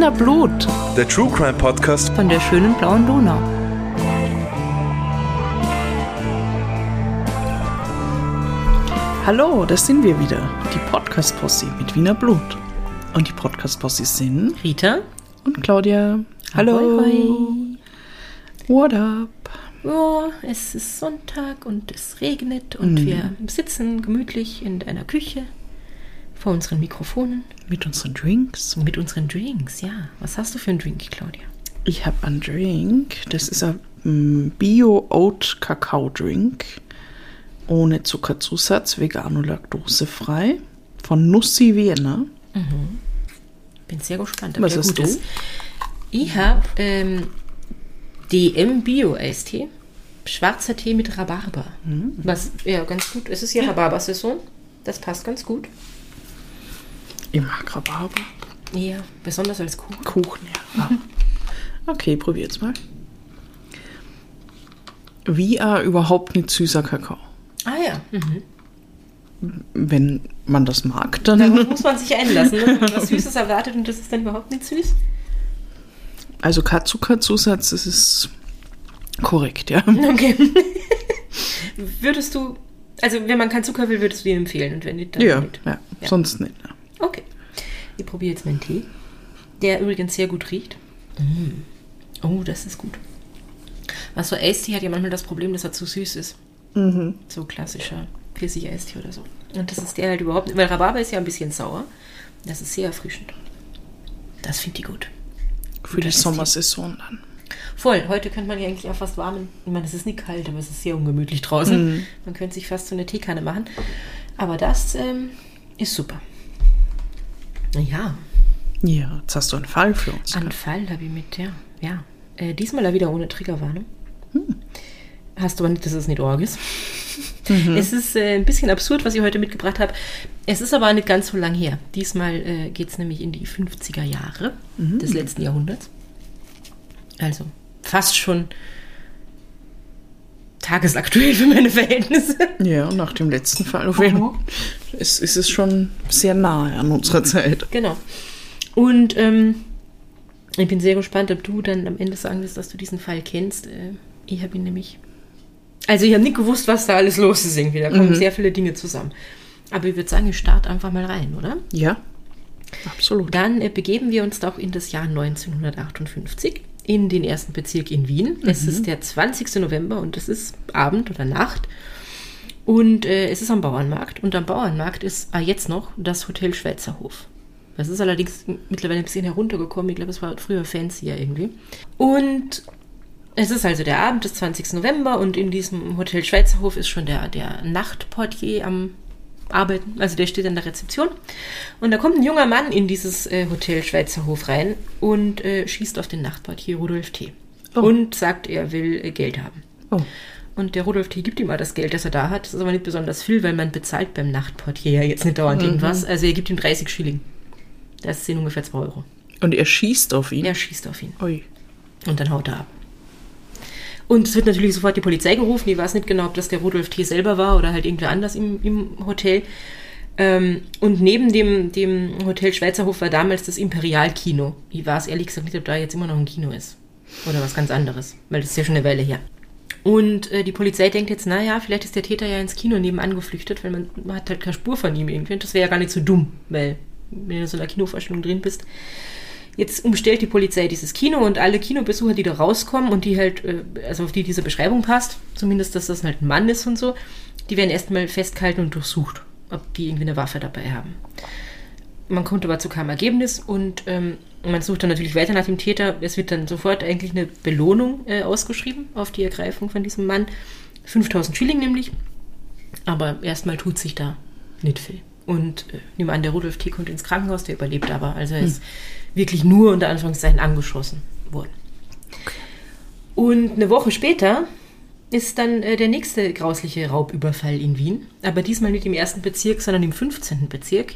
Wiener Blut Der True Crime Podcast von der schönen blauen Donau. Hallo, das sind wir wieder, die Podcast-Posse mit Wiener Blut. Und die Podcast-Posse sind Rita? und Claudia. Hallo. Ahoi, What up? Ja, es ist Sonntag und es regnet und wir sitzen gemütlich in einer Küche vor unseren Mikrofonen Mit unseren Drinks. mit unseren Drinks. Ja, was hast du für einen Drink, Claudia? Ich habe einen Drink. Das ist ein mm, Bio-Oat-Kakao-Drink. Ohne Zuckerzusatz, vegan und laktosefrei. Von Nussi Vienna. Bin sehr gespannt, ob Was der hast gut du? ist. Ich habe ähm, DM Bio Eistee. Schwarzer Tee mit Rhabarber. Mhm. Was ja ganz gut. Es ist ja Rhabarber-Saison. Das passt ganz gut. Ich mag Rhabarber. Ja, besonders als Kuchen. Kuchen, ja. Ah. Okay, probier's mal. Wie ein überhaupt nicht süßer Kakao. Ah ja. Mhm. Wenn man das mag, dann. Darauf muss man sich einlassen. Ne? Wenn man was Süßes erwartet und das ist dann überhaupt nicht süß. Also kein Zuckerzusatz, das ist korrekt, ja. Okay. würdest du, also wenn man keinen Zucker will, würdest du ihn empfehlen und wenn nicht, dann Ja, nicht. ja, Ja. sonst nicht. ne. Ich probiere jetzt meinen Tee, der übrigens sehr gut riecht. Mm. Oh, das ist gut. Was so Eistee hat ja manchmal das Problem, dass er zu süß ist. So klassischer Pfirsich-Eistee oder so. Und das ist der halt überhaupt nicht, weil Rhabarber ist ja ein bisschen sauer. Das ist sehr erfrischend. Das finde ich gut. Für Guter die. Sommersaison dann. Voll. Heute könnte man ja eigentlich auch fast warmen. Ich meine, es ist nicht kalt, aber es ist sehr ungemütlich draußen. Man könnte sich fast so eine Teekanne machen. Aber das ähm, ist super. Ja, Ja, jetzt hast du einen Fall für uns. einen Fall habe ich mit, ja. ja. Äh, diesmal wieder ohne Triggerwarnung. Hast du aber nicht, dass es nicht Org ist. Es ist äh, ein bisschen absurd, was ich heute mitgebracht habe. Es ist aber nicht ganz so lang her. Diesmal äh, geht es nämlich in die 50er Jahre des letzten Jahrhunderts. Also fast schon tagesaktuell für meine Verhältnisse. Ja, und nach dem letzten Fall auf jeden Fall ist, ist es schon sehr nahe an unserer Zeit. Genau. Und ähm, ich bin sehr gespannt, ob du dann am Ende sagen wirst, dass du diesen Fall kennst. Äh, ich habe ihn nämlich. Also, ich habe nicht gewusst, was da alles los ist irgendwie. Da kommen sehr viele Dinge zusammen. Aber ich würde sagen, ich starte einfach mal rein, oder? Ja, absolut. Dann äh, begeben wir uns doch in das Jahr 1958 in den ersten Bezirk in Wien. Es ist der 20. November und es ist Abend oder Nacht. Und äh, es ist am Bauernmarkt. Und am Bauernmarkt ist ah, jetzt noch das Hotel Schweizerhof. Das ist allerdings mittlerweile ein bisschen heruntergekommen. Ich glaube, es war früher fancier irgendwie. Und es ist also der Abend des 20. November und in diesem Hotel Schweizerhof ist schon der, der Nachtportier am Arbeiten. Also der steht an der Rezeption. Und da kommt ein junger Mann in dieses äh, Hotel Schweizerhof rein und äh, schießt auf den Nachtportier Rudolf T. Oh. Und sagt, er will äh, Geld haben. Oh. Und der Rudolf T. gibt ihm mal das Geld, das er da hat. Das ist aber nicht besonders viel, weil man bezahlt beim Nachtportier ja jetzt nicht dauernd irgendwas. Also er gibt ihm 30 Schilling. Das sind ungefähr 2 Euro. Und er schießt auf ihn. Er schießt auf ihn. Ui. Und dann haut er ab. Und es wird natürlich sofort die Polizei gerufen. Ich weiß nicht genau, ob das der Rudolf T. selber war oder halt irgendwer anders im, im Hotel. Ähm, und neben dem, dem Hotel Schweizerhof war damals das Imperialkino. Ich weiß ehrlich gesagt nicht, ob da jetzt immer noch ein Kino ist. Oder was ganz anderes. Weil das ist ja schon eine Weile her. Und äh, die Polizei denkt jetzt, naja, vielleicht ist der Täter ja ins Kino nebenan geflüchtet, weil man, man hat halt keine Spur von ihm irgendwie. Und das wäre ja gar nicht so dumm, weil wenn du in so einer Kinovorstellung drin bist, Jetzt umstellt die Polizei dieses Kino und alle Kinobesucher, die da rauskommen und die halt, äh, also auf die diese Beschreibung passt, zumindest, dass das halt ein Mann ist und so, die werden erstmal festgehalten und durchsucht, ob die irgendwie eine Waffe dabei haben. Man kommt aber zu keinem Ergebnis und ähm, man sucht dann natürlich weiter nach dem Täter. Es wird dann sofort eigentlich eine Belohnung äh, ausgeschrieben auf die Ergreifung von diesem Mann. 5000 Schilling nämlich. Aber erstmal tut sich da nicht viel. Und äh, nehmen an, der Rudolf T. kommt ins Krankenhaus, der überlebt aber. Also er ist wirklich nur unter Anführungszeichen angeschossen worden. Und eine Woche später ist dann äh, der nächste grausliche Raubüberfall in Wien. Aber diesmal nicht im ersten Bezirk, sondern im 15. Bezirk.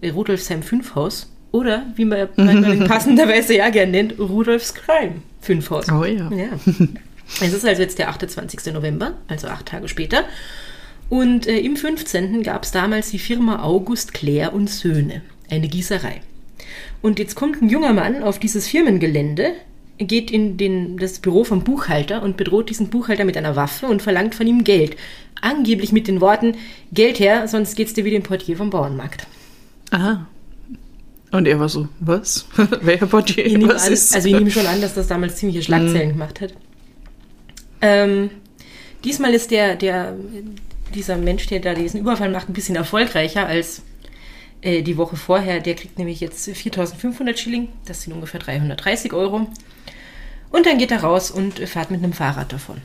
Äh, Rudolfsheim 5 Haus. Oder, wie man in passenderweise ja gern nennt, Rudolfs Crime 5 Haus. Oh ja. Ja. Es ist also jetzt der 28. November, also acht Tage später. Und äh, im 15. gab es damals die Firma August Claire und Söhne, eine Gießerei. Und jetzt kommt ein junger Mann auf dieses Firmengelände, geht in den, das Büro vom Buchhalter und bedroht diesen Buchhalter mit einer Waffe und verlangt von ihm Geld. Angeblich mit den Worten, Geld her, sonst geht's dir wie dem Portier vom Bauernmarkt. Aha. Und er war so, was? Wer Portier? Ich was an, ist? also ich nehme schon an, dass das damals ziemliche Schlagzeilen gemacht hat. Ähm, diesmal ist der, der, dieser Mensch, der da diesen Überfall macht, ein bisschen erfolgreicher als äh, die Woche vorher. Der kriegt nämlich jetzt 4500 Schilling, das sind ungefähr 330 Euro. Und dann geht er raus und äh, fährt mit einem Fahrrad davon.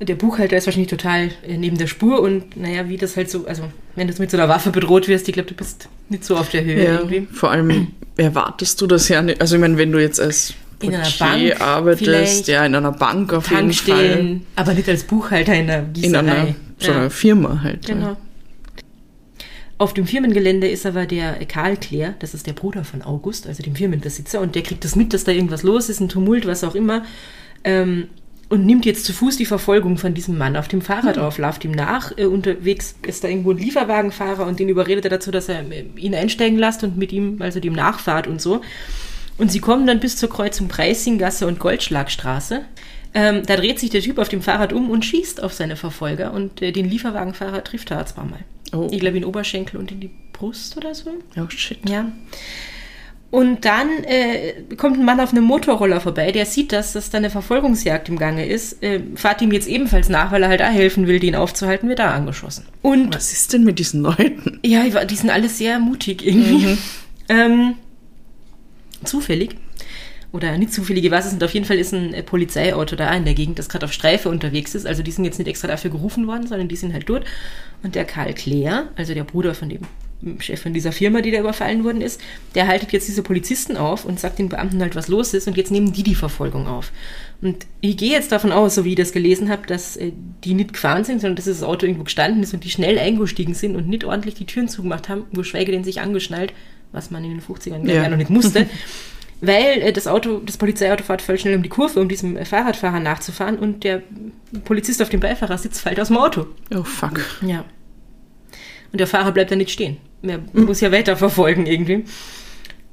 Der Buchhalter ist wahrscheinlich total äh, neben der Spur und naja, wie das halt so, also wenn du mit so einer Waffe bedroht wirst, ich glaube, du bist nicht so auf der Höhe ja, irgendwie. vor allem erwartest du das ja nicht. Also ich meine, wenn du jetzt als In einer Bank arbeitest, ja, in einer Bank auf jeden Fall. Aber nicht als Buchhalter in der Gießerei. In einer, so einer ja, Firma halt. ja. Auf dem Firmengelände ist aber der Karl Claire, das ist der Bruder von August, also dem Firmenbesitzer, und der kriegt das mit, dass da irgendwas los ist, ein Tumult, was auch immer, ähm, und nimmt jetzt zu Fuß die Verfolgung von diesem Mann auf dem Fahrrad auf, läuft ihm nach. Äh, unterwegs ist da irgendwo ein Lieferwagenfahrer und den überredet er dazu, dass er äh, ihn einsteigen lässt und mit ihm, also dem nachfahrt und so. Und sie kommen dann bis zur Kreuzung Preisinggasse und Goldschlagstraße. Ähm, da dreht sich der Typ auf dem Fahrrad um und schießt auf seine Verfolger und äh, den Lieferwagenfahrer trifft er zweimal. Oh. Ich glaube in den Oberschenkel und in die Brust oder so. Oh shit. Ja. Und dann äh, kommt ein Mann auf einem Motorroller vorbei, der sieht, dass das da eine Verfolgungsjagd im Gange ist, äh, fährt ihm jetzt ebenfalls nach, weil er halt auch helfen will, den aufzuhalten, wird da angeschossen. Und Was ist denn mit diesen Leuten? ja, die sind alle sehr mutig irgendwie. Ähm, zufällig. Oder nicht zufällig, ich weiß es nicht. Auf jeden Fall ist ein äh, Polizeiauto da in der Gegend, das gerade auf Streife unterwegs ist. Also die sind jetzt nicht extra dafür gerufen worden, sondern die sind halt dort. Und der Karl Claire, also der Bruder von dem Chef von dieser Firma, die da überfallen worden ist, der haltet jetzt diese Polizisten auf und sagt den Beamten halt, was los ist. Und jetzt nehmen die die Verfolgung auf. Und ich gehe jetzt davon aus, so wie ich das gelesen habe, dass äh, die nicht gefahren sind, sondern dass das Auto irgendwo gestanden ist und die schnell eingestiegen sind und nicht ordentlich die Türen zugemacht haben, geschweige denn sich angeschnallt, was man in den 50ern Ja. ja. noch nicht musste. Weil äh, das Auto, das Polizeiauto fährt voll schnell um die Kurve, um diesem äh, Fahrradfahrer nachzufahren und der Polizist auf dem Beifahrersitz fällt aus dem Auto. Oh fuck. Ja. Und der Fahrer bleibt da nicht stehen. Er muss ja weiter verfolgen irgendwie.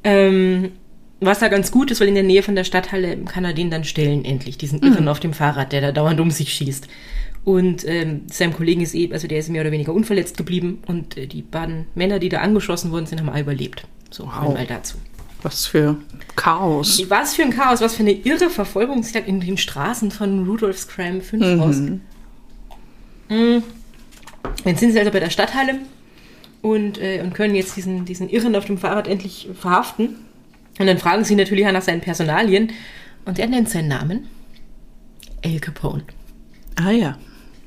Ähm, was da ganz gut ist, weil in der Nähe von der Stadthalle kann er den dann stellen, endlich, diesen Irren auf dem Fahrrad, der da dauernd um sich schießt. Und ähm, seinem Kollegen ist eben, also der ist mehr oder weniger unverletzt geblieben und äh, die beiden Männer, die da angeschossen worden sind, haben alle überlebt. So, Wow. mal dazu. Was für Chaos. Was für ein Chaos, was für eine irre Verfolgungsjagd in den Straßen von Rudolph's Crime 5 aus. Mm. Jetzt sind sie also bei der Stadthalle und, äh, und können jetzt diesen, diesen Irren auf dem Fahrrad endlich verhaften. Und dann fragen sie natürlich nach seinen Personalien und er nennt seinen Namen. El Capone. Ah ja.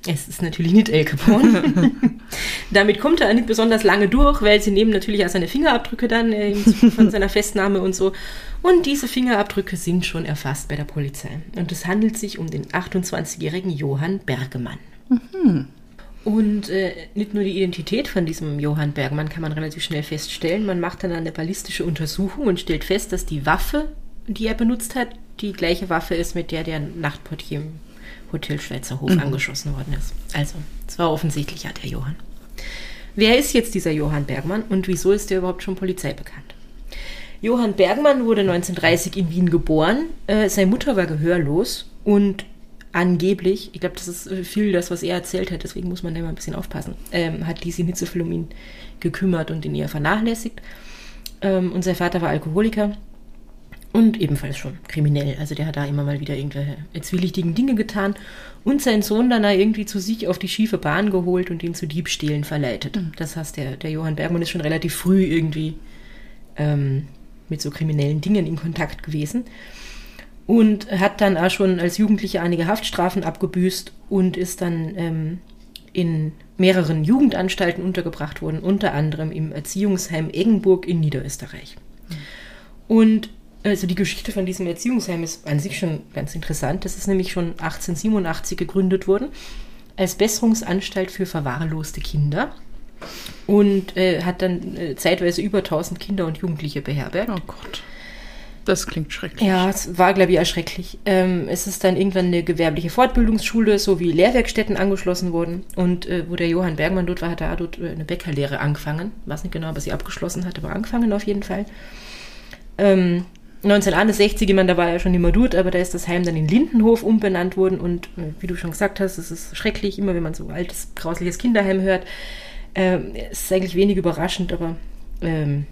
Es ist natürlich nicht El Capone. Damit kommt er nicht besonders lange durch, weil sie nehmen natürlich auch seine Fingerabdrücke dann äh, von seiner Festnahme und so. Und diese Fingerabdrücke sind schon erfasst bei der Polizei. Und es handelt sich um den 28-jährigen Johann Bergemann. Und äh, nicht nur die Identität von diesem Johann Bergmann kann man relativ schnell feststellen. Man macht dann eine ballistische Untersuchung und stellt fest, dass die Waffe, die er benutzt hat, die gleiche Waffe ist, mit der der Nachtportier Hotel Schweizer Hof angeschossen worden ist. Also, es war offensichtlich ja der Johann. Wer ist jetzt dieser Johann Bergmann und wieso ist der überhaupt schon Polizei bekannt? Johann Bergmann wurde 1930 in Wien geboren. Äh, seine Mutter war gehörlos und angeblich, ich glaube, das ist äh, viel das, was er erzählt hat, deswegen muss man da immer ein bisschen aufpassen, ähm, hat die sich nicht so viel um ihn gekümmert und ihn eher vernachlässigt. Ähm, und sein Vater war Alkoholiker und ebenfalls schon kriminell. Also der hat da immer mal wieder irgendwelche zwielichtigen Dinge getan und seinen Sohn dann da irgendwie zu sich auf die schiefe Bahn geholt und ihn zu Diebstählen verleitet. Das heißt, der, der Johann Bergmann ist schon relativ früh irgendwie ähm, mit so kriminellen Dingen in Kontakt gewesen und hat dann auch schon als Jugendlicher einige Haftstrafen abgebüßt und ist dann ähm, in mehreren Jugendanstalten untergebracht worden, unter anderem im Erziehungsheim Eggenburg in Niederösterreich. Und also die Geschichte von diesem Erziehungsheim ist an sich schon ganz interessant. Das ist nämlich schon 1887 gegründet worden als Besserungsanstalt für verwahrloste Kinder und äh, hat dann äh, zeitweise über 1000 Kinder und Jugendliche beherbergt. Oh Gott. Das klingt schrecklich. Ja, es war, glaube ich, erschrecklich. Ähm, es ist dann irgendwann eine gewerbliche Fortbildungsschule sowie Lehrwerkstätten angeschlossen worden. Und äh, wo der Johann Bergmann dort war, hat er dort äh, eine Bäckerlehre angefangen. Weiß nicht genau, er sie abgeschlossen hat, aber angefangen auf jeden Fall. Ähm, 1961, ich meine, da war er schon immer dort, aber da ist das Heim dann in Lindenhof umbenannt worden. Und äh, wie du schon gesagt hast, es ist schrecklich, immer wenn man so altes, grausliches Kinderheim hört. Ähm, es ist eigentlich wenig überraschend, aber ähm,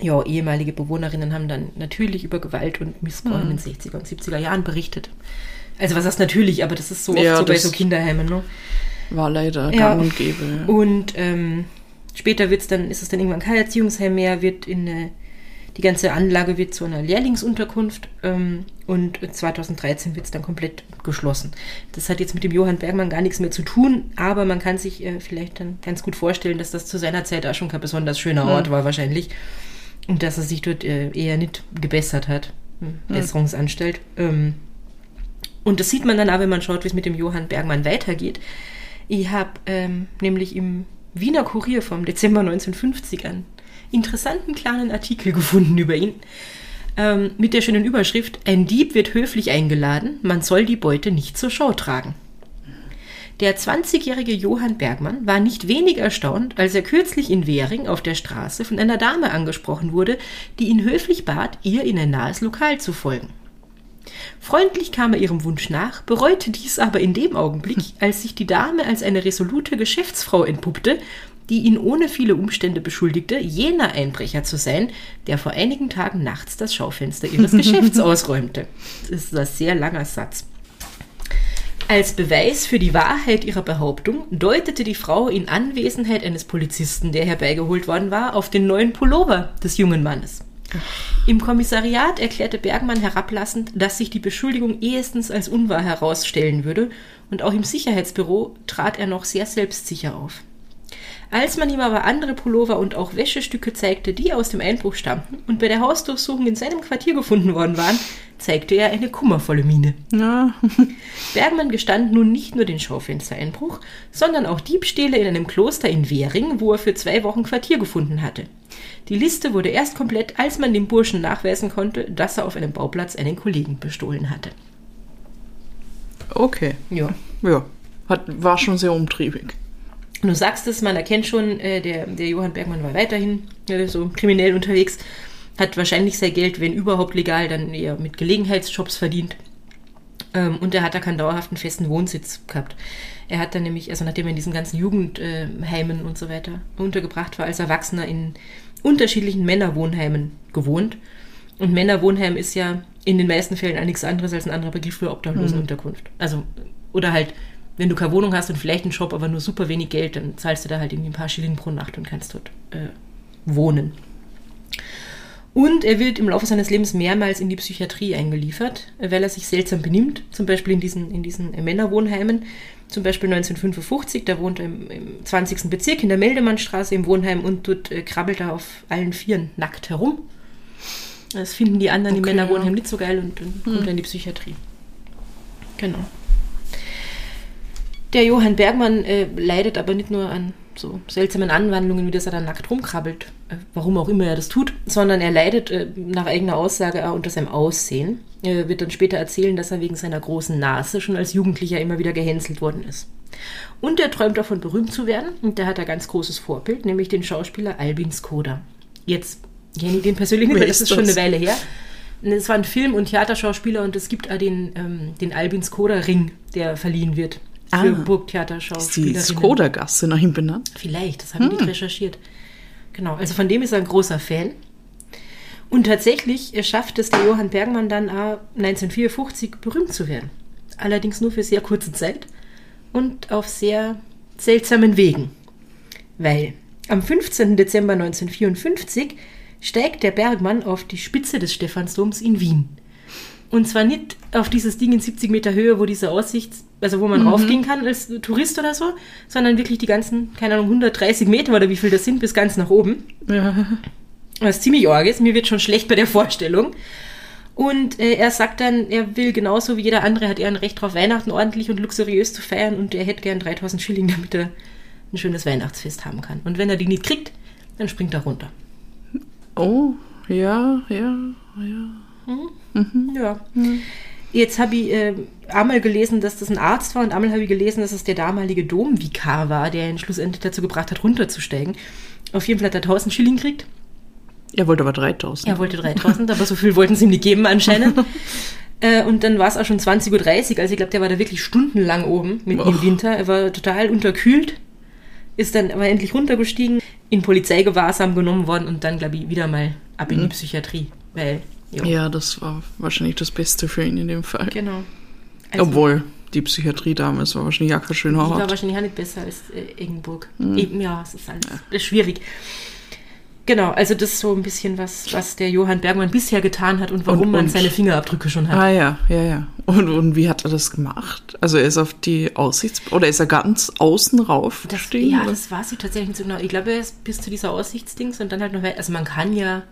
ja, ehemalige Bewohnerinnen haben dann natürlich über Gewalt und Missbrauch Mhm. in den 60er und 70er Jahren berichtet. Also was heißt natürlich, aber das ist so oft Ja, so bei so Kinderheimen, ne? War leider Ja. gang und gäbe. ja. Und ähm, später wird's dann, ist es dann irgendwann kein Erziehungsheim mehr, wird in eine, die ganze Anlage wird zu einer Lehrlingsunterkunft ähm, und 2013 wird es dann komplett geschlossen. Das hat jetzt mit dem Johann Bergmann gar nichts mehr zu tun, aber man kann sich äh, vielleicht dann ganz gut vorstellen, dass das zu seiner Zeit auch schon kein besonders schöner Ort war wahrscheinlich und dass er sich dort äh, eher nicht gebessert hat. Hm, Besserungsanstalt. Ähm, und das sieht man dann auch, wenn man schaut, wie es mit dem Johann Bergmann weitergeht. Ich habe ähm, nämlich im Wiener Kurier vom Dezember 1950 einen interessanten kleinen Artikel gefunden über ihn. Ähm, mit der schönen Überschrift: Ein Dieb wird höflich eingeladen, man soll die Beute nicht zur Schau tragen. Der 20-jährige Johann Bergmann war nicht wenig erstaunt, als er kürzlich in Währing auf der Straße von einer Dame angesprochen wurde, die ihn höflich bat, ihr in ein nahes Lokal zu folgen. Freundlich kam er ihrem Wunsch nach, bereute dies aber in dem Augenblick, als sich die Dame als eine resolute Geschäftsfrau entpuppte, die ihn ohne viele Umstände beschuldigte, jener Einbrecher zu sein, der vor einigen Tagen nachts das Schaufenster ihres Geschäfts ausräumte. Das ist ein sehr langer Satz. Als Beweis für die Wahrheit ihrer Behauptung deutete die Frau in Anwesenheit eines Polizisten, der herbeigeholt worden war, auf den neuen Pullover des jungen Mannes. Im Kommissariat erklärte Bergmann herablassend, dass sich die Beschuldigung ehestens als unwahr herausstellen würde, und auch im Sicherheitsbüro trat er noch sehr selbstsicher auf. Als man ihm aber andere Pullover und auch Wäschestücke zeigte, die aus dem Einbruch stammten und bei der Hausdurchsuchung in seinem Quartier gefunden worden waren, zeigte er eine kummervolle Miene. Ja. Bergmann gestand nun nicht nur den Schaufenstereinbruch, sondern auch Diebstähle in einem Kloster in Währing, wo er für zwei Wochen Quartier gefunden hatte. Die Liste wurde erst komplett, als man dem Burschen nachweisen konnte, dass er auf einem Bauplatz einen Kollegen bestohlen hatte. Okay. Ja. Ja. Hat, war schon sehr umtriebig. Du sagst es, man erkennt schon, äh, der, der Johann Bergmann war weiterhin äh, so kriminell unterwegs, hat wahrscheinlich sein Geld, wenn überhaupt legal, dann eher mit Gelegenheitsjobs verdient. Ähm, und er hat da keinen dauerhaften festen Wohnsitz gehabt. Er hat dann nämlich, also nachdem er in diesen ganzen Jugendheimen und so weiter untergebracht war, als Erwachsener in unterschiedlichen Männerwohnheimen gewohnt. Und Männerwohnheim ist ja in den meisten Fällen auch nichts anderes als ein anderer Begriff für Obdachlosenunterkunft. Also, oder halt, wenn du keine Wohnung hast und vielleicht einen Job, aber nur super wenig Geld, dann zahlst du da halt irgendwie ein paar Schilling pro Nacht und kannst dort äh, wohnen. Und er wird im Laufe seines Lebens mehrmals in die Psychiatrie eingeliefert, weil er sich seltsam benimmt, zum Beispiel in diesen, in diesen Männerwohnheimen. Zum Beispiel 1955, da wohnt er im, im 20. Bezirk in der Meldemannstraße im Wohnheim und dort äh, krabbelt er auf allen Vieren nackt herum. Das finden die anderen im Okay, Männerwohnheim ja. nicht so geil und dann kommt er in die Psychiatrie. Genau. Der Johann Bergmann äh, leidet aber nicht nur an so seltsamen Anwandlungen, wie dass er dann nackt rumkrabbelt, äh, warum auch immer er das tut, sondern er leidet äh, nach eigener Aussage auch unter seinem Aussehen. Er wird dann später erzählen, dass er wegen seiner großen Nase schon als Jugendlicher immer wieder gehänselt worden ist. Und er träumt davon, berühmt zu werden. Und da hat er ganz großes Vorbild, nämlich den Schauspieler Albin Skoda. Jetzt kenne ich den persönlich nicht, weil das ist schon eine? Weile her. Es war ein Film- und Theaterschauspieler und es gibt auch den, ähm, den Albin Skoda-Ring, der verliehen wird für Ah. Ist die Burgtheaterschauspielerinnen. Skoda-Gasse nach ihm benannt? Vielleicht, das habe ich nicht recherchiert. Genau, also von dem ist er ein großer Fan. Und tatsächlich schafft es der Johann Bergmann dann auch 1954 berühmt zu werden. Allerdings nur für sehr kurze Zeit und auf sehr seltsamen Wegen. Weil am 15. Dezember 1954 steigt der Bergmann auf die Spitze des Stephansdoms in Wien. Und zwar nicht auf dieses Ding in 70 Meter Höhe, wo diese Aussicht, also wo man raufgehen kann als Tourist oder so, sondern wirklich die ganzen, keine Ahnung, 130 Meter oder wie viel das sind, bis ganz nach oben. Ja. Was ziemlich arg ist. Mir wird schon schlecht bei der Vorstellung. Und äh, er sagt dann, er will genauso wie jeder andere, hat er ein Recht drauf, Weihnachten ordentlich und luxuriös zu feiern und er hätte gern 3000 Schilling, damit er ein schönes Weihnachtsfest haben kann. Und wenn er die nicht kriegt, dann springt er runter. Oh, ja, ja. Ja. Jetzt habe ich äh, einmal gelesen, dass das ein Arzt war und einmal habe ich gelesen, dass es der damalige Domvikar war, der ihn schlussendlich dazu gebracht hat, runterzusteigen. Auf jeden Fall hat er 1000 Schilling gekriegt. Er wollte aber 3000. Er wollte 3000, aber so viel wollten sie ihm nicht geben anscheinend. Äh, und dann war es auch schon 20.30 Uhr, also ich glaube, der war da wirklich stundenlang oben, mitten im. Winter. Er war total unterkühlt, ist dann aber endlich runtergestiegen, in Polizeigewahrsam genommen worden und dann, glaube ich, wieder mal ab in die Psychiatrie. Weil, jo, Ja, das war wahrscheinlich das Beste für ihn in dem Fall. genau. Also, Obwohl, die Psychiatrie damals war wahrscheinlich auch kein Die schöner war Ort. wahrscheinlich auch nicht besser als äh, Eggenburg. Eben, ja, es ist alles das ist schwierig. Genau, also das ist so ein bisschen was, was der Johann Bergmann bisher getan hat und warum Und- man und- seine Fingerabdrücke schon hat. Ah ja, ja, ja. Und, und wie hat er das gemacht? Also er ist auf die Aussichts... Oder ist er ganz außen rauf Das, gestiegen? ja, oder? das war sie tatsächlich nicht so genau. Ich glaube, er ist bis zu dieser Aussichtsdings und dann halt noch. Also man kann ja,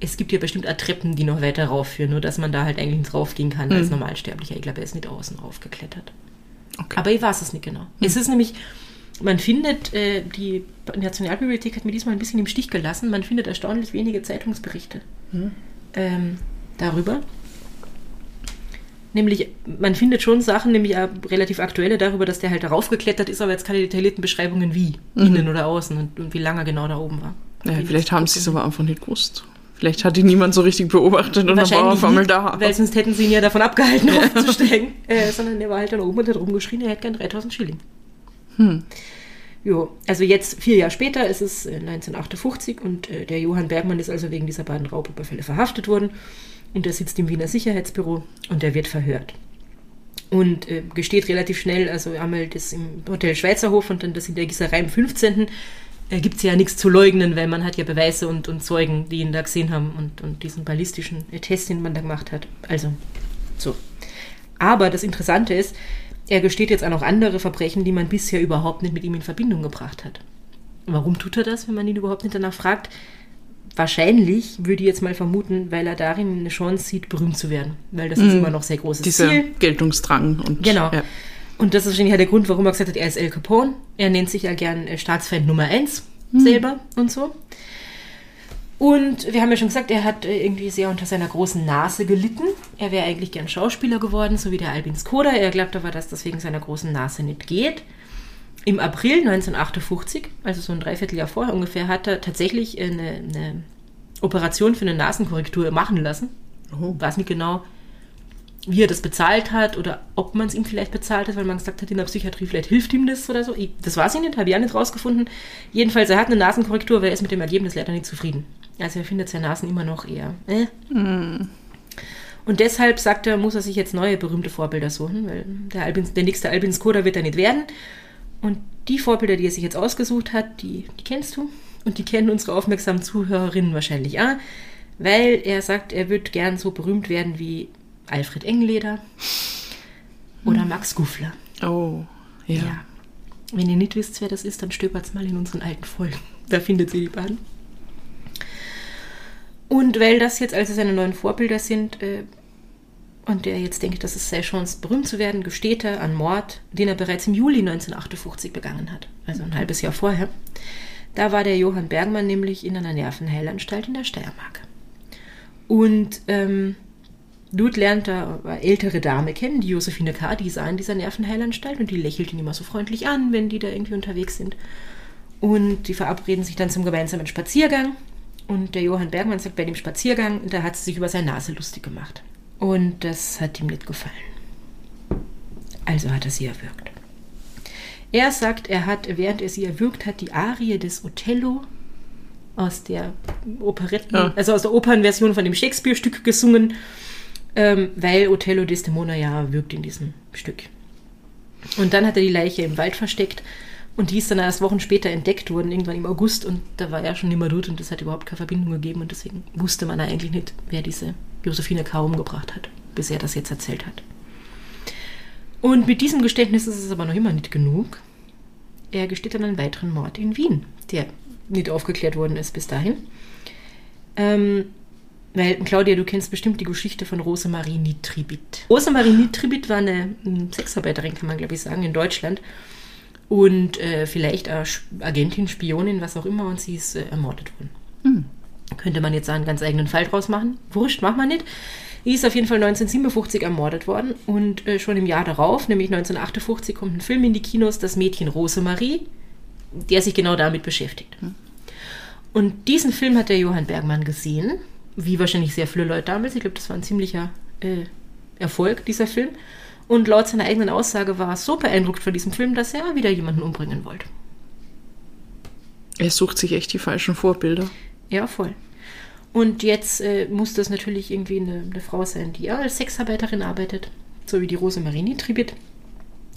es gibt ja bestimmt auch Treppen, die noch weiter raufführen, nur dass man da halt eigentlich nicht raufgehen kann als Normalsterblicher. Ich glaube, er ist nicht außen raufgeklettert. Okay. Aber ich weiß es nicht genau. Es ist nämlich, man findet, äh, die Nationalbibliothek hat mir diesmal ein bisschen im Stich gelassen, man findet erstaunlich wenige Zeitungsberichte ähm, darüber. Nämlich, man findet schon Sachen, nämlich relativ aktuelle darüber, dass der halt darauf geklettert ist, aber jetzt keine detaillierten Beschreibungen wie, innen oder außen und, und wie lange er genau da oben war. ja, vielleicht haben sie es aber einfach nicht gewusst. Vielleicht hat ihn niemand so richtig beobachtet und dann war er auf einmal da. weil sonst hätten sie ihn ja davon abgehalten, aufzusteigen. äh, sondern er war halt dann oben und hat rumgeschrien, er hätte gern 3000 Schilling. Jo, also jetzt, vier Jahre später, ist es äh, 1958 und äh, der Johann Bergmann ist also wegen dieser beiden Raubüberfälle verhaftet worden und er sitzt im Wiener Sicherheitsbüro und er wird verhört. Und äh, gesteht relativ schnell, also einmal das im Hotel Schweizerhof und dann das in der Gießerei im 15. Äh, Gibt es ja nichts zu leugnen, weil man hat ja Beweise und, und Zeugen, die ihn da gesehen haben und, und diesen ballistischen äh, Test, den man da gemacht hat. Also, so. Aber das Interessante ist, er gesteht jetzt auch noch andere Verbrechen, die man bisher überhaupt nicht mit ihm in Verbindung gebracht hat. Warum tut er das, wenn man ihn überhaupt nicht danach fragt? Wahrscheinlich würde ich jetzt mal vermuten, weil er darin eine Chance sieht, berühmt zu werden. Weil das ist immer noch sehr großes Dieser Ziel. Geltungsdrang und Genau. ja. Und das ist wahrscheinlich der Grund, warum er gesagt hat, er ist El Capone. Er nennt sich ja gern äh, Staatsfeind Nummer 1 selber und so. Und wir haben ja schon gesagt, er hat äh, irgendwie sehr unter seiner großen Nase gelitten. Er wäre eigentlich gern Schauspieler geworden, so wie der Albin Skoda. Er glaubt aber, dass das wegen seiner großen Nase nicht geht. Im April 1958, also so ein Dreivierteljahr vorher ungefähr, hat er tatsächlich eine, eine Operation für eine Nasenkorrektur machen lassen. Oh. Weiß nicht genau, wie er das bezahlt hat oder ob man es ihm vielleicht bezahlt hat, weil man gesagt hat, in der Psychiatrie vielleicht hilft ihm das oder so. Ich, das weiß ich nicht, habe ich auch nicht rausgefunden. Jedenfalls, er hat eine Nasenkorrektur, aber er ist mit dem Ergebnis leider nicht zufrieden. Also er findet seine Nasen immer noch eher. Äh. Und deshalb sagt er, muss er sich jetzt neue berühmte Vorbilder suchen, weil der, Albin, der nächste Albin Skoda wird er nicht werden. Und die Vorbilder, die er sich jetzt ausgesucht hat, die, die kennst du. Und die kennen unsere aufmerksamen Zuhörerinnen wahrscheinlich auch, weil er sagt, er wird gern so berühmt werden wie Alfred Engleder oder Max Guffler. Oh, ja. Ja. Wenn ihr nicht wisst, wer das ist, dann stöbert's mal in unseren alten Folgen. Da findet ihr die beiden. Und weil das jetzt also seine neuen Vorbilder sind äh, und er jetzt denkt, dass es seine Chance, berühmt zu werden, gesteht er an Mord, den er bereits im Juli 1958 begangen hat, also ein halbes Jahr vorher. Da war der Johann Bergmann nämlich in einer Nervenheilanstalt in der Steiermark. Und ähm, dort lernt er eine ältere Dame kennen, die Josephine K., die sah in dieser Nervenheilanstalt und die lächelt ihn immer so freundlich an, wenn die da irgendwie unterwegs sind. Und die verabreden sich dann zum gemeinsamen Spaziergang. Und der Johann Bergmann sagt bei dem Spaziergang, da hat sie sich über seine Nase lustig gemacht. Und das hat ihm nicht gefallen. Also hat er sie erwürgt. Er sagt, er hat, während er sie erwürgt hat, die Arie des Othello aus der Operetten, Ja. also aus der Opernversion von dem Shakespeare-Stück gesungen, ähm, weil Othello Desdemona ja wirkt in diesem Stück. Und dann hat er die Leiche im Wald versteckt und die ist dann erst Wochen später entdeckt worden, irgendwann im August und da war er schon mehr tot und das hat überhaupt keine Verbindung gegeben und deswegen wusste man eigentlich nicht, wer diese Josephine K. umgebracht hat, bis er das jetzt erzählt hat. Und mit diesem Geständnis ist es aber noch immer nicht genug. Er gesteht dann einen weiteren Mord in Wien, der nicht aufgeklärt worden ist bis dahin. Ähm, weil, Claudia, du kennst bestimmt die Geschichte von Rosemarie Nitribit. Rosemarie Nitribit war eine mm, Sexarbeiterin, kann man glaube ich sagen, in Deutschland. Und äh, vielleicht Sch- Agentin, Spionin, was auch immer, und sie ist äh, ermordet worden. Könnte man jetzt einen ganz eigenen Fall draus machen. Wurscht, macht man nicht. Die ist auf jeden Fall 1957 ermordet worden und äh, schon im Jahr darauf, nämlich 1958, kommt ein Film in die Kinos, Das Mädchen Rosemarie, der sich genau damit beschäftigt. Und diesen Film hat der Johann Bergmann gesehen, wie wahrscheinlich sehr viele Leute damals. Ich glaube, das war ein ziemlicher äh, Erfolg, dieser Film. Und laut seiner eigenen Aussage war er so beeindruckt von diesem Film, dass er wieder jemanden umbringen wollte. Er sucht sich echt die falschen Vorbilder. Ja, voll. Und jetzt äh, muss das natürlich irgendwie eine, eine Frau sein, die ja als Sexarbeiterin arbeitet, so wie die Rosemarie Nitribit.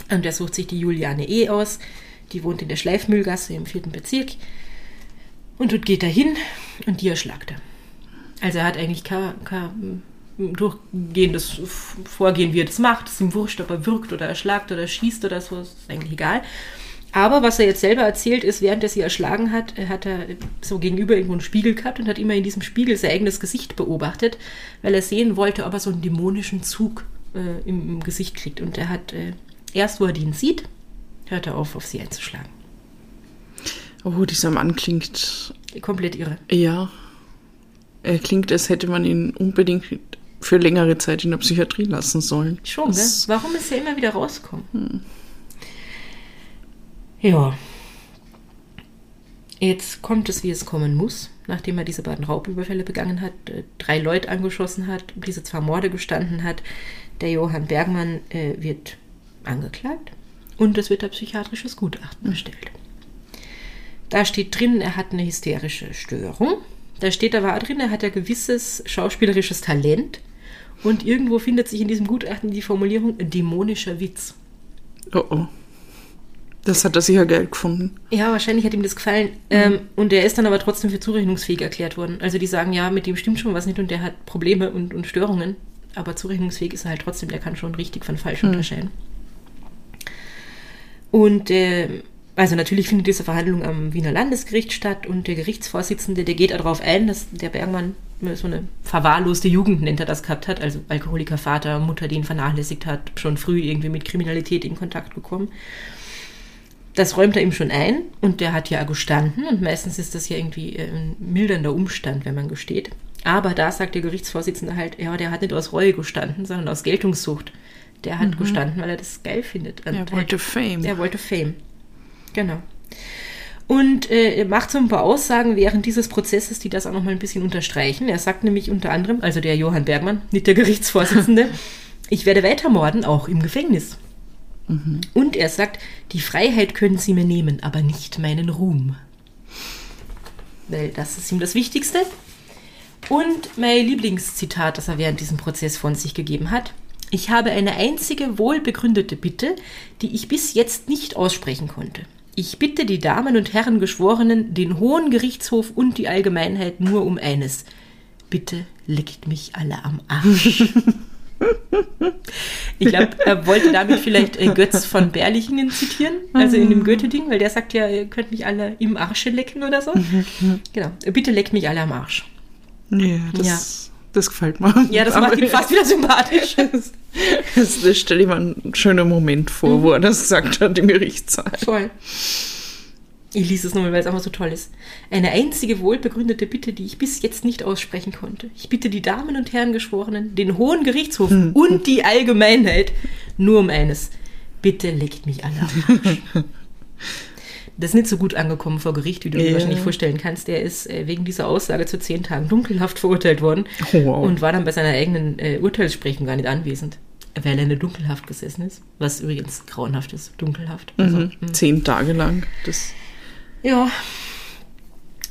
Und er sucht sich die Juliane E. aus. Die wohnt in der Schleifmühlgasse im vierten Bezirk. Und dort geht er hin und die erschlagt er. Also er hat eigentlich kein, kein durchgehendes Vorgehen, wie er das macht. Es ist ihm wurscht, ob er wirkt oder erschlagt oder schießt oder so, ist eigentlich egal. Aber was er jetzt selber erzählt ist, während er sie erschlagen hat, hat er so gegenüber irgendwo einen Spiegel gehabt und hat immer in diesem Spiegel sein eigenes Gesicht beobachtet, weil er sehen wollte, ob er so einen dämonischen Zug äh, im, im, Gesicht kriegt. Und er hat äh, erst, wo er den sieht, hört er auf, auf sie einzuschlagen. Oh, dieser Mann klingt. Komplett irre. Ja. Er klingt, als hätte man ihn unbedingt für längere Zeit in der Psychiatrie lassen sollen. Schon, gell? Warum ist er immer wieder rausgekommen? Hm. Ja. Jetzt kommt es, wie es kommen muss, nachdem er diese beiden Raubüberfälle begangen hat, äh, drei Leute angeschossen hat, diese zwei Morde gestanden hat. Der Johann Bergmann äh, wird angeklagt und es wird ein psychiatrisches Gutachten bestellt. Da steht drin, er hat eine hysterische Störung. Da steht aber auch drin, er hat ein gewisses schauspielerisches Talent. Und irgendwo findet sich in diesem Gutachten die Formulierung dämonischer Witz. Oh oh. Das hat er sicher Geld gefunden. Ja, wahrscheinlich hat ihm das gefallen. Mhm. Ähm, und er ist dann aber trotzdem für zurechnungsfähig erklärt worden. Also die sagen, ja, mit dem stimmt schon was nicht und der hat Probleme und, und Störungen. Aber zurechnungsfähig ist er halt trotzdem, der kann schon richtig von falsch mhm. unterscheiden. Und äh, also natürlich findet diese Verhandlung am Wiener Landesgericht statt und der Gerichtsvorsitzende, der geht darauf ein, dass der Bergmann so eine verwahrloste Jugend, nennt er das, gehabt hat, also Alkoholiker Vater, Mutter, die ihn vernachlässigt hat, schon früh irgendwie mit Kriminalität in Kontakt gekommen. Das räumt er ihm schon ein und der hat ja gestanden und meistens ist das ja irgendwie ein mildernder Umstand, wenn man gesteht. Aber da sagt der Gerichtsvorsitzende halt, ja, der hat nicht aus Reue gestanden, sondern aus Geltungssucht. Der hat mhm. gestanden, weil er das geil findet. Und er wollte halt, Fame. Er wollte Fame. Genau. Und äh, macht so ein paar Aussagen während dieses Prozesses, die das auch nochmal ein bisschen unterstreichen. Er sagt nämlich unter anderem, also der Johann Bergmann, nicht der Gerichtsvorsitzende, ich werde weitermorden, auch im Gefängnis. Mhm. Und er sagt, die Freiheit können Sie mir nehmen, aber nicht meinen Ruhm. Weil das ist ihm das Wichtigste. Und mein Lieblingszitat, das er während diesem Prozess von sich gegeben hat. Ich habe eine einzige wohlbegründete Bitte, die ich bis jetzt nicht aussprechen konnte. Ich bitte die Damen und Herren Geschworenen, den Hohen Gerichtshof und die Allgemeinheit nur um eines. Bitte leckt mich alle am Arsch. ich glaube, er wollte damit vielleicht äh, Götz von Berlichingen zitieren, also in dem Goethe-Ding, weil der sagt ja, ihr könnt mich alle im Arsche lecken oder so. genau, bitte leckt mich alle am Arsch. Ja, das, ja. Das gefällt mir. Ja, das macht ihn fast wieder sympathisch. Das, das stelle ich mir einen schönen Moment vor, mhm. wo er das gesagt hat im Gerichtssaal. Voll. Ich lese es nochmal, weil es einfach so toll ist. Eine einzige wohlbegründete Bitte, die ich bis jetzt nicht aussprechen konnte. Ich bitte die Damen und Herren Geschworenen, den Hohen Gerichtshof hm. und die Allgemeinheit nur um eines. Bitte leckt mich alle am Arsch. Das ist nicht so gut angekommen vor Gericht, wie du dir wahrscheinlich vorstellen kannst. Der ist äh, wegen dieser Aussage zu zehn Tagen Dunkelhaft verurteilt worden oh, wow. und war dann bei seiner eigenen äh, Urteilssprechung gar nicht anwesend weil er in der Dunkelhaft gesessen ist. Was übrigens grauenhaft ist, Dunkelhaft. Also, mhm. mhm. Zehn Tage lang. Das ja.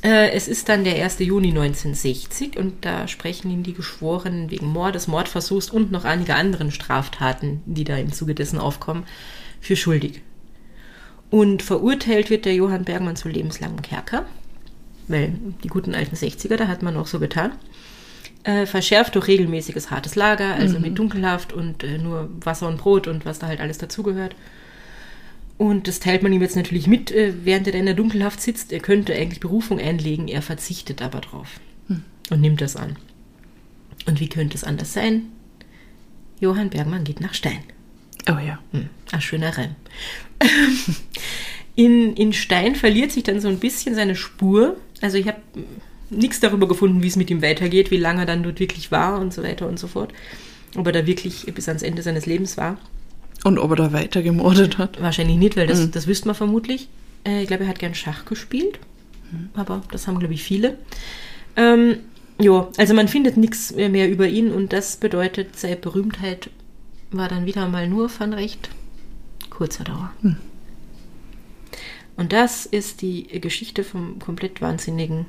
Äh, es ist dann der 1. Juni 1960 und da sprechen ihn die Geschworenen wegen Mordes, Mordversuchs und noch einiger anderen Straftaten, die da im Zuge dessen aufkommen, für schuldig. Und verurteilt wird der Johann Bergmann zu lebenslangem Kerker, weil die guten alten 60er, da hat man auch so getan. Äh, verschärft durch regelmäßiges hartes Lager, also mhm. mit Dunkelhaft und äh, nur Wasser und Brot und was da halt alles dazugehört. Und das teilt man ihm jetzt natürlich mit, äh, während er da in der Dunkelhaft sitzt. Er könnte eigentlich Berufung einlegen, er verzichtet aber drauf hm. und nimmt das an. Und wie könnte es anders sein? Johann Bergmann geht nach Stein. Oh ja. Hm, ein schöner Reim. in, in Stein verliert sich dann so ein bisschen seine Spur. Also ich habe nichts darüber gefunden, wie es mit ihm weitergeht, wie lange er dann dort wirklich war und so weiter und so fort. Ob er da wirklich bis ans Ende seines Lebens war. Und ob er da weiter gemordet hat. Wahrscheinlich nicht, weil das, das wüsste man vermutlich. Äh, ich glaube, er hat gern Schach gespielt. Aber das haben, glaube ich, viele. Ähm, ja, also man findet nichts mehr über ihn und das bedeutet, seine Berühmtheit war dann wieder mal nur von recht kurzer Dauer. Und das ist die Geschichte vom komplett wahnsinnigen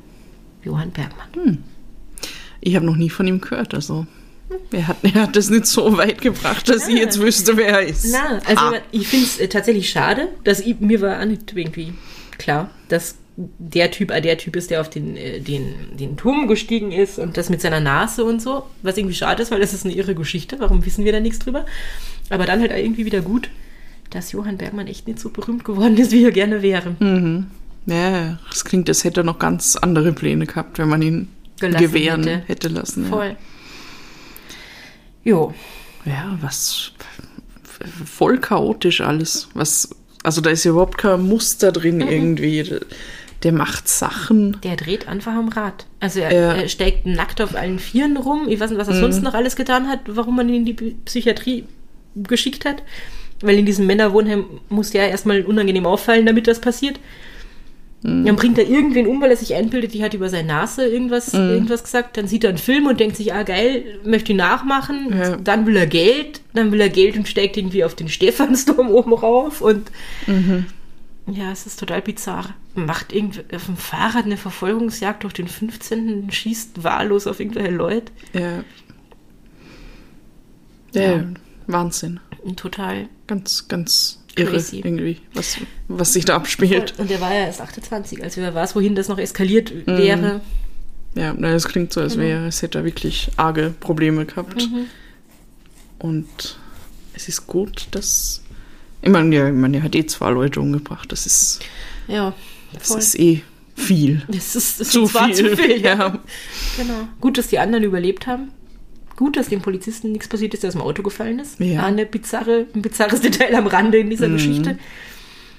Johann Bergmann. Ich habe noch nie von ihm gehört, also. Er hat, er hat das nicht so weit gebracht, dass ich Ja. jetzt wüsste, wer er ist. Na, also Ah. ich finde es äh, tatsächlich schade, dass ich, mir war auch nicht irgendwie klar, dass der Typ der Typ ist, der auf den, äh, den, den Turm gestiegen ist und das mit seiner Nase und so, was irgendwie schade ist, weil das ist eine irre Geschichte, warum wissen wir da nichts drüber? Aber dann halt irgendwie wieder gut, dass Johann Bergmann echt nicht so berühmt geworden ist, wie er gerne wäre. Ja, das klingt, als hätte er noch ganz andere Pläne gehabt, wenn man ihn Gelassen gewähren hätte. hätte, lassen. Ja. Voll. Jo, Ja, was voll chaotisch alles. Was, also da ist ja überhaupt kein Muster drin Mhm. irgendwie. Der, macht Sachen. der dreht einfach am Rad. Also er, Ja. er steigt nackt auf allen Vieren rum. Ich weiß nicht, was er sonst noch alles getan hat, warum man ihn in die Psychiatrie geschickt hat. Weil in diesem Männerwohnheim muss ja erstmal unangenehm auffallen, damit das passiert. Dann bringt er irgendwen um, weil er sich einbildet, die hat über seine Nase irgendwas, irgendwas gesagt. Dann sieht er einen Film und denkt sich, ah geil, möchte ihn nachmachen. Ja. Dann will er Geld, dann will er Geld und steigt irgendwie auf den Stephansdom oben rauf. Und ja, es ist total bizarr. Macht irgendwie auf dem Fahrrad eine Verfolgungsjagd durch den 15. und schießt wahllos auf irgendwelche Leute. Ja. Ja, Ja. Wahnsinn. Total. Ganz, ganz irre Crazy. irgendwie, was, was sich da abspielt. Und er war ja erst 28, also wer weiß, wohin das noch eskaliert wäre. Ja, na, das klingt so, als Genau. wäre, es hätte er wirklich arge Probleme gehabt. Mhm. Und es ist gut, dass. Ich meine, ja, ich meine, er hat eh zwei Leute umgebracht. Das ist, Ja, das voll. ist eh viel. Das ist, das Zu viel. zu viel. Ja. Ja. Genau. Gut, dass die anderen überlebt haben. Gut, dass dem Polizisten nichts passiert ist, der aus dem Auto gefallen ist. Ja. Mhm. Eine bizarre, ein bizarres Detail am Rande in dieser Geschichte.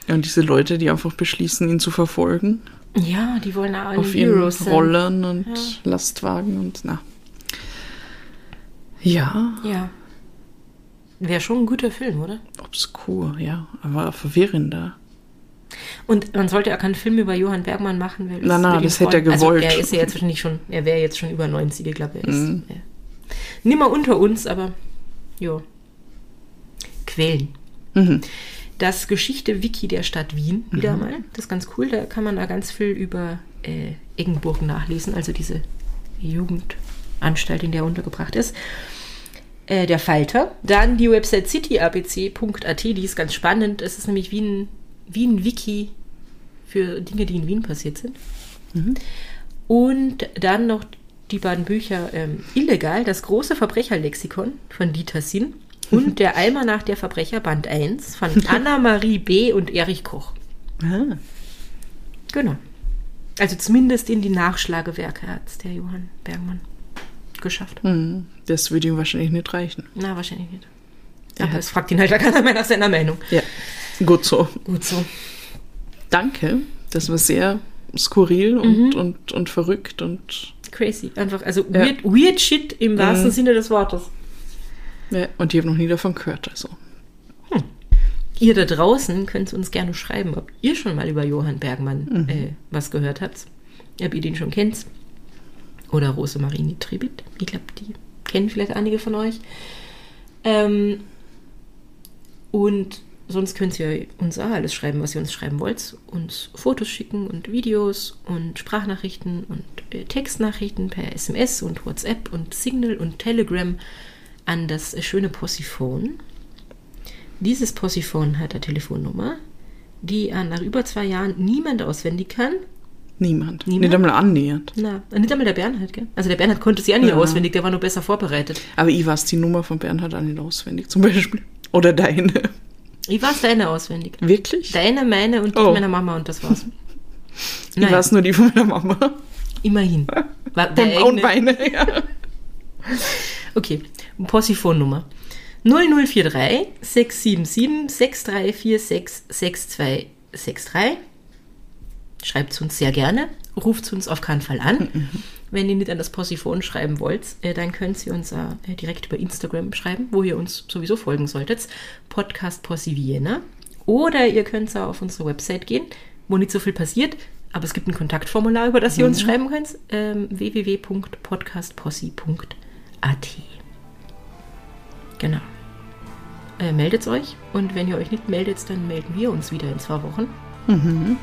Ja, und diese Leute, die einfach beschließen, ihn zu verfolgen. Ja, die wollen auch alle auf ihren Heroes. Rollern und Ja. Lastwagen und na. Ja, Ja. Wäre schon ein guter Film, oder? obskur, ja, aber verwirrender. Und man sollte auch keinen Film über Johann Bergmann machen, weil Na, na, würde ihn das hätte er freuen. gewollt. Also er ist ja jetzt wahrscheinlich schon, er wäre jetzt schon über 90, ich glaube, er ist ja. Nimmer unter uns, aber ja. Quellen. Mhm. Das Geschichte-Wiki der Stadt Wien, wieder mal. Das ist ganz cool, da kann man da ganz viel über äh, Eggenburg nachlesen, also diese Jugendanstalt, in der er untergebracht ist. Äh, der Falter. Dann die Website cityabc.at, die ist ganz spannend. Es ist nämlich wie ein, wie ein Wiki für Dinge, die in Wien passiert sind. Und dann noch die beiden Bücher ähm, Illegal, das große Verbrecherlexikon von Dieter Sinn und der Almanach der Verbrecher Band 1 von Anna-Marie B. und Erich Koch. Ah, Genau. Also zumindest in die Nachschlagewerke hat es der Johann Bergmann geschafft. hm, das würde ihm wahrscheinlich nicht reichen. Na, wahrscheinlich nicht. Er Aber es fragt ihn halt keiner mehr nach seiner Meinung. Ja, gut so. Gut so. Danke, das war sehr skurril und, und, und verrückt und, Crazy. Einfach, also Ja. weird, weird shit im wahrsten Sinne des Wortes. ja, und ich habe noch nie davon gehört. Also. Ihr da draußen könnt uns gerne schreiben, ob ihr schon mal über Johann Bergmann äh, was gehört habt. Ob ihr den schon kennt. Oder Rosemarie Nitribit. Ich glaube, die kennen vielleicht einige von euch. Ähm, und sonst könnt ihr uns auch alles schreiben, was ihr uns schreiben wollt. Uns Fotos schicken und Videos und Sprachnachrichten und äh, Textnachrichten per SMS und WhatsApp und Signal und Telegram an das äh, schöne Possiphone. Dieses Possiphone hat eine Telefonnummer, die nach über zwei Jahren niemand auswendig kann. Niemand. Niemand? Nicht einmal annähernd. Na, nicht einmal der Bernhard, gell? Also der Bernhard konnte sie ja nie Ja. auswendig, der war nur besser vorbereitet. Aber ich weiß die Nummer von Bernhard auch nicht auswendig, zum Beispiel. Oder deine. Ich weiß deine auswendig. Wirklich? Deine, meine und die Oh. meiner Mama und das war's. Ich weiß nur die von meiner Mama. immerhin. Und, der und meine, ja. Okay, Possiphone-Nummer. 0043 677 6346 6263. Schreibt es uns sehr gerne. ruft uns auf keinen Fall an. Wenn ihr nicht an das Possiphon schreiben wollt, äh, dann könnt ihr uns äh, direkt über Instagram schreiben, wo ihr uns sowieso folgen solltet. Podcast Possi Vienna. Oder ihr könnt auch auf unsere Website gehen, wo nicht so viel passiert, aber es gibt ein Kontaktformular, über das ihr uns schreiben könnt. Ähm, www.podcastpossi.at Genau. Äh, meldet euch und wenn ihr euch nicht meldet, dann melden wir uns wieder in zwei Wochen.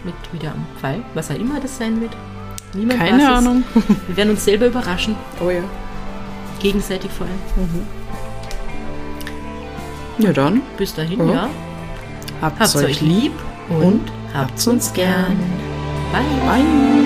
Mit wieder am Fall, was auch immer das sein wird. Niemand Keine weiß es. Ahnung. Wir werden uns selber überraschen, Oh ja. gegenseitig vor allem. Ja, dann Bis dahin, Ja. ja. habt's Habt's euch lieb und, und habt's uns gern. Bye. Bye.